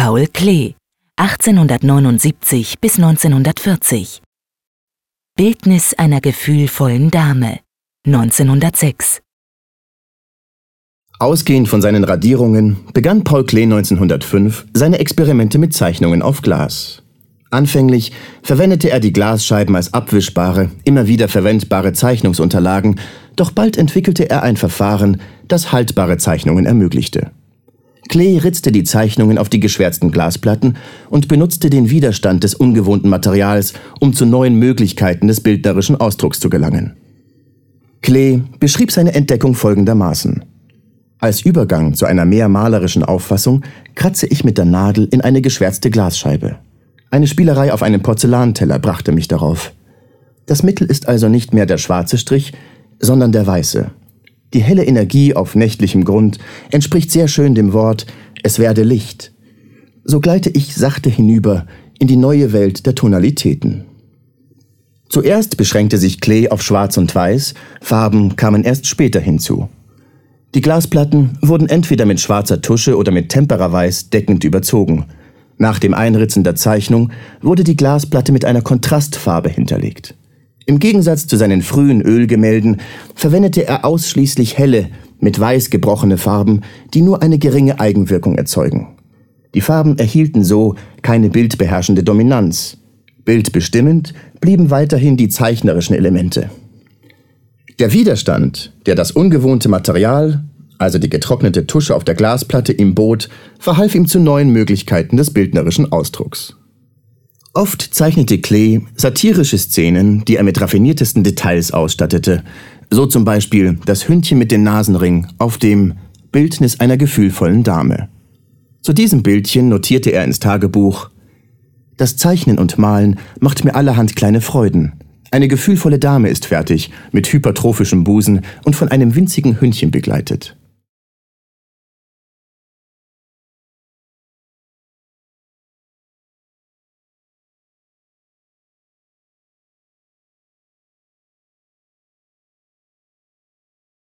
Paul Klee, 1879 bis 1940. Bildnis einer gefühlvollen Dame, 1906. Ausgehend von seinen Radierungen begann Paul Klee 1905 seine Experimente mit Zeichnungen auf Glas. Anfänglich verwendete er die Glasscheiben als abwischbare, immer wieder verwendbare Zeichnungsunterlagen, doch bald entwickelte er ein Verfahren, das haltbare Zeichnungen ermöglichte. Klee ritzte die Zeichnungen auf die geschwärzten Glasplatten und benutzte den Widerstand des ungewohnten Materials, um zu neuen Möglichkeiten des bildnerischen Ausdrucks zu gelangen. Klee beschrieb seine Entdeckung folgendermaßen. Als Übergang zu einer mehr malerischen Auffassung kratze ich mit der Nadel in eine geschwärzte Glasscheibe. Eine Spielerei auf einem Porzellanteller brachte mich darauf. Das Mittel ist also nicht mehr der schwarze Strich, sondern der weiße. Die helle Energie auf nächtlichem Grund entspricht sehr schön dem Wort Es werde Licht. So gleite ich sachte hinüber in die neue Welt der Tonalitäten. Zuerst beschränkte sich Klee auf Schwarz und Weiß, Farben kamen erst später hinzu. Die Glasplatten wurden entweder mit schwarzer Tusche oder mit Temperaweiß deckend überzogen. Nach dem Einritzen der Zeichnung wurde die Glasplatte mit einer Kontrastfarbe hinterlegt. Im Gegensatz zu seinen frühen Ölgemälden verwendete er ausschließlich helle, mit weiß gebrochene Farben, die nur eine geringe Eigenwirkung erzeugen. Die Farben erhielten so keine bildbeherrschende Dominanz. Bildbestimmend blieben weiterhin die zeichnerischen Elemente. Der Widerstand, der das ungewohnte Material, also die getrocknete Tusche auf der Glasplatte, ihm bot, verhalf ihm zu neuen Möglichkeiten des bildnerischen Ausdrucks. Oft zeichnete Klee satirische Szenen, die er mit raffiniertesten Details ausstattete, so zum Beispiel das Hündchen mit dem Nasenring auf dem Bildnis einer gefühlvollen Dame. Zu diesem Bildchen notierte er ins Tagebuch Das Zeichnen und Malen macht mir allerhand kleine Freuden. Eine gefühlvolle Dame ist fertig, mit hypertrophischem Busen und von einem winzigen Hündchen begleitet.